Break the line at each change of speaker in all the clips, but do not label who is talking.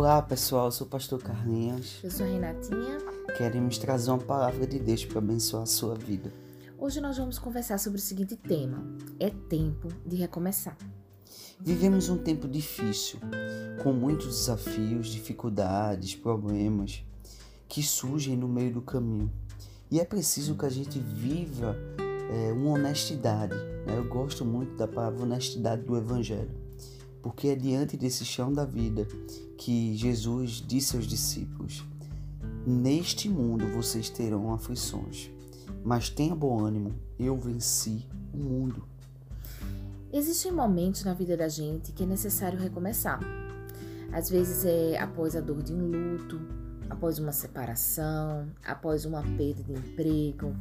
Olá pessoal, eu sou o pastor Carlinhos.
Eu sou a Renatinha.
Queremos trazer uma palavra de Deus para abençoar a sua vida.
Hoje nós vamos conversar sobre o seguinte tema: é tempo de recomeçar.
Vivemos um tempo difícil, com muitos desafios, dificuldades, problemas que surgem no meio do caminho. E é preciso que a gente viva é, uma honestidade. Né? Eu gosto muito da palavra honestidade do Evangelho, porque é diante desse chão da vida que Jesus disse aos discípulos: Neste mundo vocês terão aflições, mas tenha bom ânimo, eu venci o mundo.
Existem momentos na vida da gente que é necessário recomeçar. Às vezes é após a dor de um luto, após uma separação, após uma perda de emprego,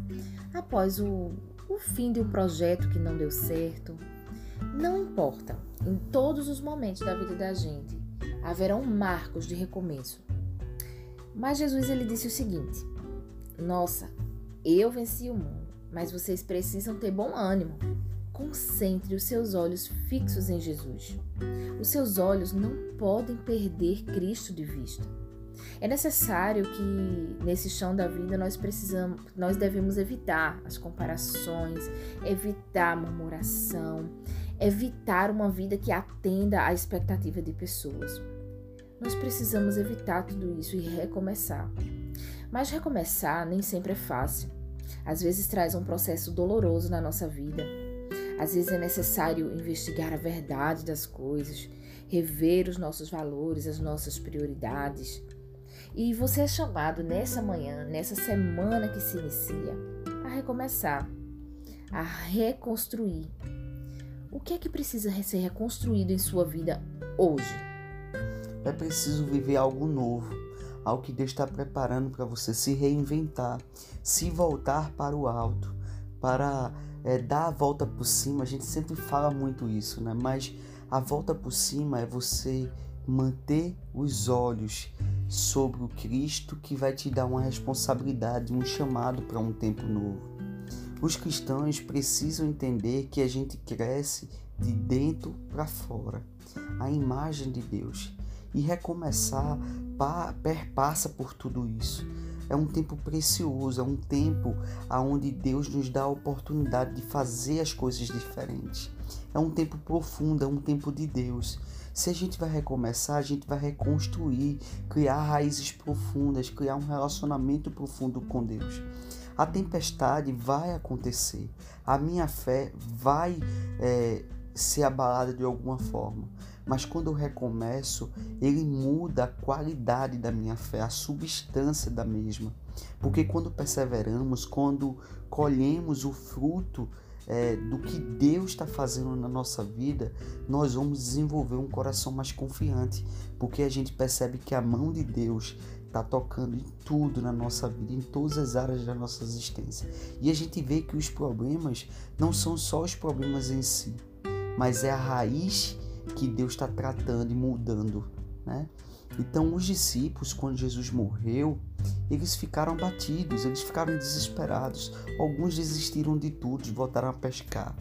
após o, o fim de um projeto que não deu certo. Não importa, em todos os momentos da vida da gente haverão marcos de recomeço. Mas Jesus ele disse o seguinte: Nossa, eu venci o mundo, mas vocês precisam ter bom ânimo. Concentre os seus olhos fixos em Jesus. Os seus olhos não podem perder Cristo de vista. É necessário que nesse chão da vida nós precisamos, nós devemos evitar as comparações, evitar a murmuração, evitar uma vida que atenda à expectativa de pessoas. Nós precisamos evitar tudo isso e recomeçar. Mas recomeçar nem sempre é fácil. Às vezes traz um processo doloroso na nossa vida às vezes é necessário investigar a verdade das coisas, rever os nossos valores, as nossas prioridades. E você é chamado nessa manhã, nessa semana que se inicia, a recomeçar, a reconstruir. O que é que precisa ser reconstruído em sua vida hoje?
É preciso viver algo novo, algo que Deus está preparando para você se reinventar, se voltar para o alto, para é, dar a volta por cima, a gente sempre fala muito isso, né? Mas a volta por cima é você manter os olhos sobre o Cristo que vai te dar uma responsabilidade, um chamado para um tempo novo. Os cristãos precisam entender que a gente cresce de dentro para fora, a imagem de Deus. E recomeçar perpassa por tudo isso é um tempo precioso, é um tempo onde Deus nos dá a oportunidade de fazer as coisas diferentes. É um tempo profundo, é um tempo de Deus. Se a gente vai recomeçar, a gente vai reconstruir, criar raízes profundas, criar um relacionamento profundo com Deus. A tempestade vai acontecer, a minha fé vai é, ser abalada de alguma forma. Mas quando eu recomeço, ele muda a qualidade da minha fé, a substância da mesma. Porque quando perseveramos, quando colhemos o fruto é, do que Deus está fazendo na nossa vida, nós vamos desenvolver um coração mais confiante, porque a gente percebe que a mão de Deus está tocando em tudo na nossa vida, em todas as áreas da nossa existência. E a gente vê que os problemas não são só os problemas em si, mas é a raiz que Deus está tratando e mudando, né? Então os discípulos, quando Jesus morreu, eles ficaram batidos, eles ficaram desesperados. Alguns desistiram de tudo, voltaram a pescar.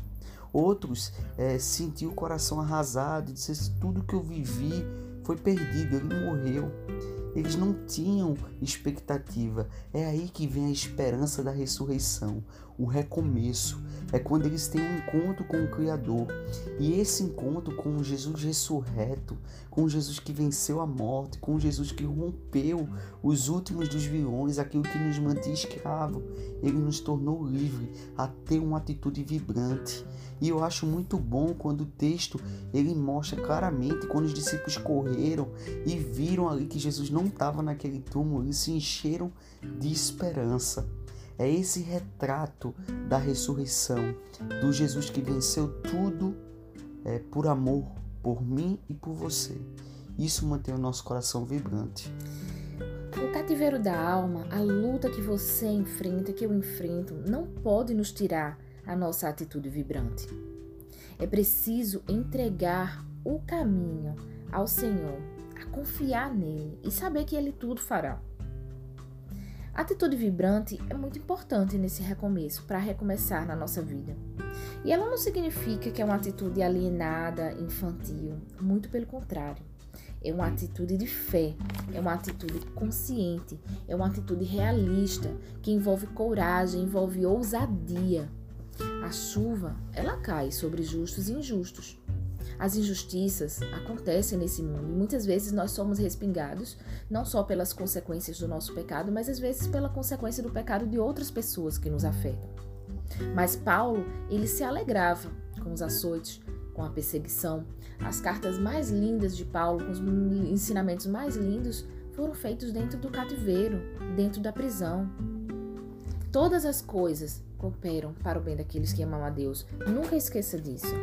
Outros é, sentiram o coração arrasado e disseram: tudo que eu vivi foi perdido, ele morreu. Eles não tinham expectativa. É aí que vem a esperança da ressurreição, o recomeço. É quando eles têm um encontro com o Criador. E esse encontro com Jesus ressurreto, com Jesus que venceu a morte, com Jesus que rompeu os últimos dos vilões, aquilo que nos mantinha escravo, ele nos tornou livre a ter uma atitude vibrante. E eu acho muito bom quando o texto ele mostra claramente quando os discípulos correram e viram ali que Jesus não estava naquele túmulo, eles se encheram de esperança. É esse retrato da ressurreição, do Jesus que venceu tudo é, por amor, por mim e por você. Isso mantém o nosso coração vibrante.
O cativeiro da alma, a luta que você enfrenta, que eu enfrento, não pode nos tirar a nossa atitude vibrante. É preciso entregar o caminho ao Senhor, a confiar nele e saber que ele tudo fará. A atitude vibrante é muito importante nesse recomeço, para recomeçar na nossa vida. E ela não significa que é uma atitude alienada, infantil, muito pelo contrário. é uma atitude de fé, é uma atitude consciente, é uma atitude realista, que envolve coragem, envolve ousadia. A chuva, ela cai sobre justos e injustos. As injustiças acontecem nesse mundo e muitas vezes nós somos respingados não só pelas consequências do nosso pecado, mas às vezes pela consequência do pecado de outras pessoas que nos afetam. Mas Paulo, ele se alegrava com os açoites, com a perseguição. As cartas mais lindas de Paulo, com os ensinamentos mais lindos, foram feitos dentro do cativeiro, dentro da prisão. Todas as coisas cooperam para o bem daqueles que amam a Deus. Nunca esqueça disso.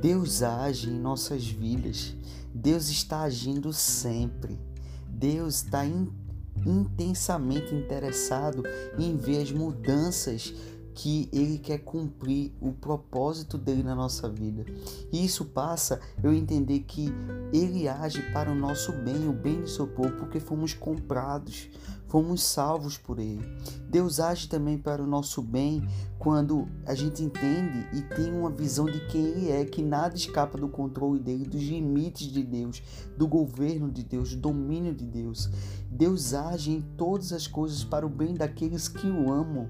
Deus age em nossas vidas. Deus está agindo sempre. Deus está in, intensamente interessado em ver as mudanças que ele quer cumprir o propósito dele na nossa vida. E isso passa eu entender que ele age para o nosso bem, o bem do seu povo, porque fomos comprados, fomos salvos por ele. Deus age também para o nosso bem quando a gente entende e tem uma visão de quem ele é, que nada escapa do controle dele, dos limites de Deus, do governo de Deus, do domínio de Deus. Deus age em todas as coisas para o bem daqueles que o amam.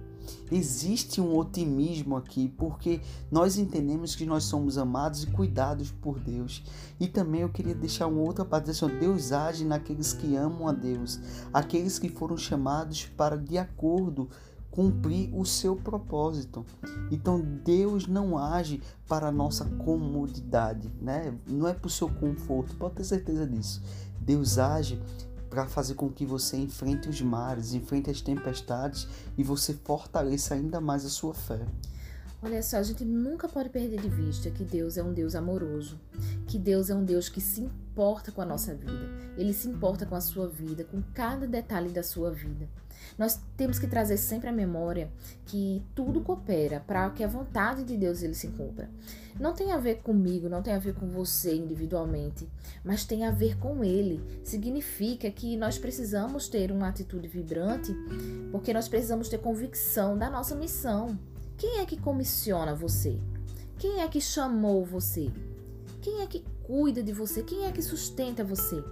Existe um otimismo aqui, porque nós entendemos que nós somos amados e cuidados por Deus. E também eu queria deixar uma outra parte assim, Deus age naqueles que amam a Deus, aqueles que foram chamados para de acordo cumprir o seu propósito. Então Deus não age para a nossa comodidade, né? Não é para o seu conforto, pode ter certeza disso. Deus age para fazer com que você enfrente os mares, enfrente as tempestades e você fortaleça ainda mais a sua fé.
Olha só, a gente nunca pode perder de vista que Deus é um Deus amoroso, que Deus é um Deus que se importa com a nossa vida. Ele se importa com a sua vida, com cada detalhe da sua vida. Nós temos que trazer sempre à memória que tudo coopera para que a vontade de Deus ele se cumpra. Não tem a ver comigo, não tem a ver com você individualmente, mas tem a ver com ele. Significa que nós precisamos ter uma atitude vibrante, porque nós precisamos ter convicção da nossa missão. Quem é que comissiona você? Quem é que chamou você? Quem é que cuida de você? Quem é que sustenta você?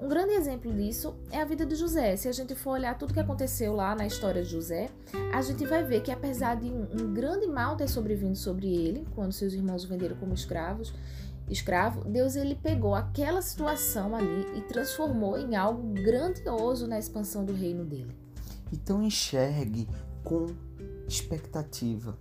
Um grande exemplo disso é a vida de José. Se a gente for olhar tudo que aconteceu lá na história de José, a gente vai ver que apesar de um, grande mal ter sobrevindo sobre ele, quando seus irmãos o venderam como escravos, escravo, Deus ele pegou aquela situação ali e transformou em algo grandioso na expansão do reino dele.
Então enxergue com expectativa.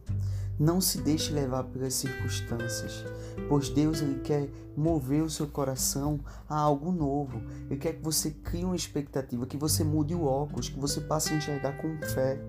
Não se deixe levar pelas circunstâncias, pois Deus ele quer mover o seu coração a algo novo. Ele quer que você crie uma expectativa, que você mude o óculos, que você passe a enxergar com fé.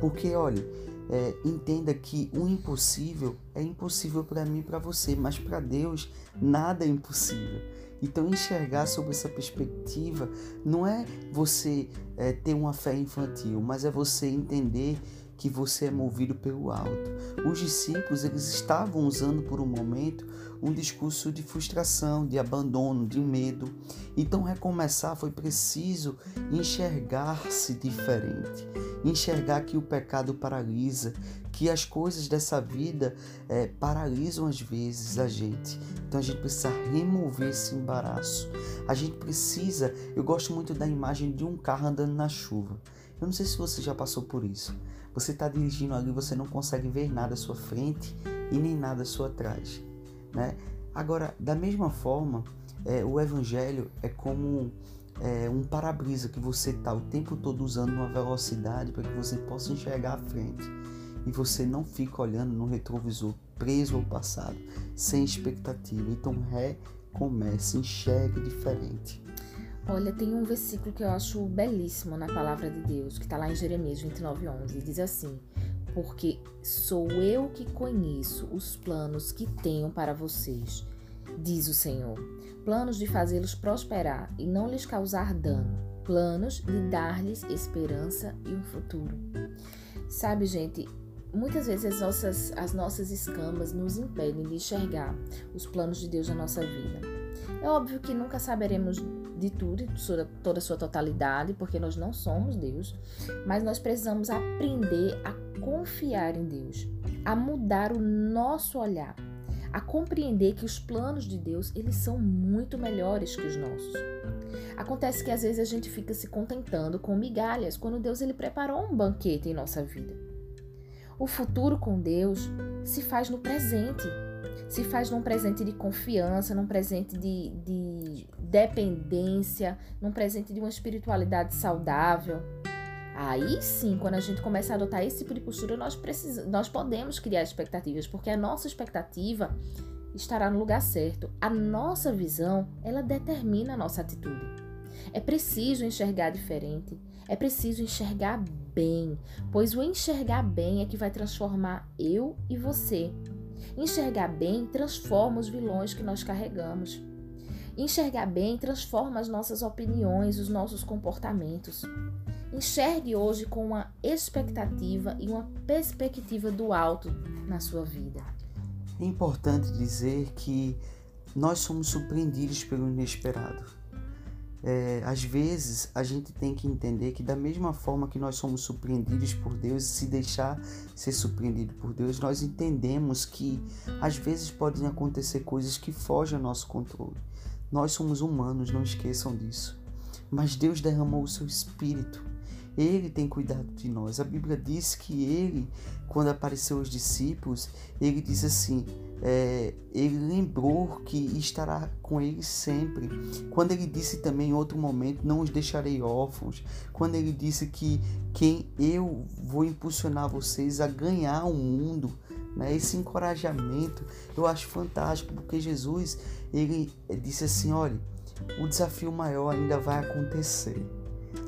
Porque, olha, é, entenda que o impossível é impossível para mim e para você, mas para Deus nada é impossível. Então, enxergar sobre essa perspectiva não é você é, ter uma fé infantil, mas é você entender que você é movido pelo alto. Os discípulos eles estavam usando por um momento um discurso de frustração, de abandono, de medo. Então recomeçar foi preciso enxergar-se diferente, enxergar que o pecado paralisa, que as coisas dessa vida é, paralisam às vezes a gente. Então a gente precisa remover esse embaraço. A gente precisa, eu gosto muito da imagem de um carro andando na chuva. Eu não sei se você já passou por isso. Você está dirigindo ali, você não consegue ver nada à sua frente e nem nada à sua trás, né? Agora, da mesma forma, é, o evangelho é como é, um para-brisa que você está o tempo todo usando uma velocidade para que você possa enxergar à frente e você não fica olhando no retrovisor preso ao passado, sem expectativa. Então, recomece, enxergue diferente.
Olha, tem um versículo que eu acho belíssimo na palavra de Deus, que está lá em Jeremias 29, 11. Diz assim: Porque sou eu que conheço os planos que tenho para vocês, diz o Senhor. Planos de fazê-los prosperar e não lhes causar dano. Planos de dar-lhes esperança e um futuro. Sabe, gente, muitas vezes as nossas, as nossas escamas nos impedem de enxergar os planos de Deus na nossa vida. É óbvio que nunca saberemos de tudo, de toda a sua totalidade, porque nós não somos Deus, mas nós precisamos aprender a confiar em Deus, a mudar o nosso olhar, a compreender que os planos de Deus, eles são muito melhores que os nossos. Acontece que às vezes a gente fica se contentando com migalhas, quando Deus ele preparou um banquete em nossa vida. O futuro com Deus se faz no presente, se faz num presente de confiança, num presente de, de dependência, num presente de uma espiritualidade saudável. Aí sim, quando a gente começa a adotar esse tipo de postura, nós, precisamos, nós podemos criar expectativas, porque a nossa expectativa estará no lugar certo. A nossa visão, ela determina a nossa atitude. É preciso enxergar diferente, é preciso enxergar bem, pois o enxergar bem é que vai transformar eu e você. Enxergar bem transforma os vilões que nós carregamos. Enxergar bem transforma as nossas opiniões, os nossos comportamentos. Enxergue hoje com uma expectativa e uma perspectiva do alto na sua vida.
É importante dizer que nós somos surpreendidos pelo inesperado. É, às vezes a gente tem que entender que da mesma forma que nós somos surpreendidos por Deus e se deixar ser surpreendido por Deus, nós entendemos que às vezes podem acontecer coisas que fogem ao nosso controle. Nós somos humanos, não esqueçam disso. Mas Deus derramou o seu espírito ele tem cuidado de nós. A Bíblia diz que ele, quando apareceu aos discípulos, ele diz assim: é, ele lembrou que estará com eles sempre. Quando ele disse também em outro momento: Não os deixarei órfãos. Quando ele disse que quem eu vou impulsionar vocês a ganhar o mundo. Né? Esse encorajamento eu acho fantástico, porque Jesus ele disse assim: olha, o desafio maior ainda vai acontecer.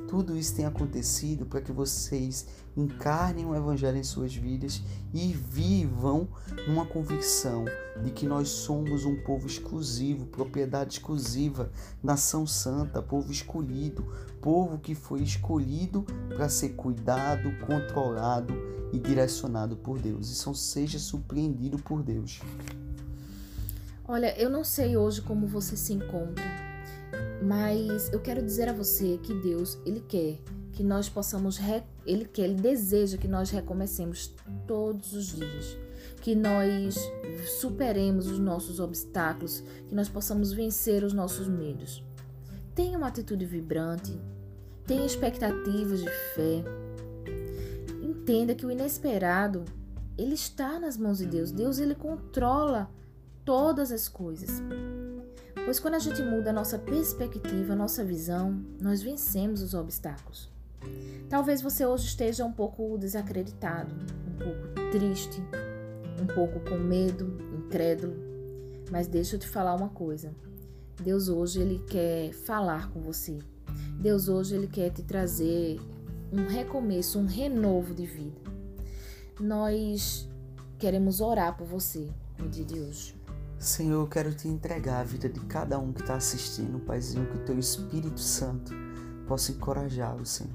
Tudo isso tem acontecido para que vocês encarnem o Evangelho em suas vidas e vivam uma convicção de que nós somos um povo exclusivo, propriedade exclusiva, nação santa, povo escolhido, povo que foi escolhido para ser cuidado, controlado e direcionado por Deus. E seja surpreendido por Deus.
Olha, eu não sei hoje como você se encontra mas eu quero dizer a você que Deus, ele quer que nós possamos ele quer, ele deseja que nós recomecemos todos os dias, que nós superemos os nossos obstáculos, que nós possamos vencer os nossos medos. Tenha uma atitude vibrante, tenha expectativas de fé. Entenda que o inesperado, ele está nas mãos de Deus. Deus ele controla todas as coisas. Pois quando a gente muda a nossa perspectiva, a nossa visão, nós vencemos os obstáculos. Talvez você hoje esteja um pouco desacreditado, um pouco triste, um pouco com medo, incrédulo, mas deixa eu te falar uma coisa. Deus hoje ele quer falar com você. Deus hoje ele quer te trazer um recomeço, um renovo de vida. Nós queremos orar por você no dia de hoje.
Senhor, eu quero te entregar a vida de cada um que está assistindo, Paizinho, que o teu Espírito Santo possa encorajá-lo, Senhor,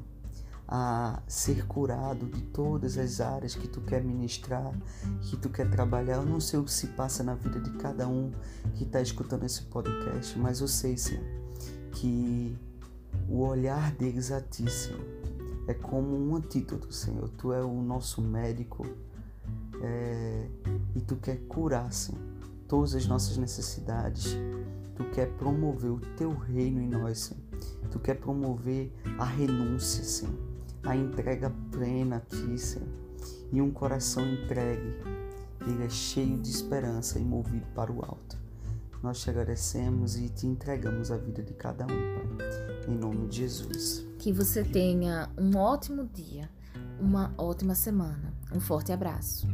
a ser curado de todas as áreas que tu quer ministrar, que tu quer trabalhar. Eu não sei o que se passa na vida de cada um que está escutando esse podcast, mas eu sei, Senhor, que o olhar deles a ti, Senhor, é como um antídoto, Senhor. Tu é o nosso médico é, e tu quer curar, Senhor todas as nossas necessidades. Tu quer promover o teu reino em nós, Senhor. Tu quer promover a renúncia, Senhor. A entrega plena a Ti, Senhor. E um coração entregue. Ele é cheio de esperança e movido para o alto. Nós te agradecemos e te entregamos a vida de cada um, Pai. Em nome de Jesus.
Que você tenha um ótimo dia, uma ótima semana. Um forte abraço.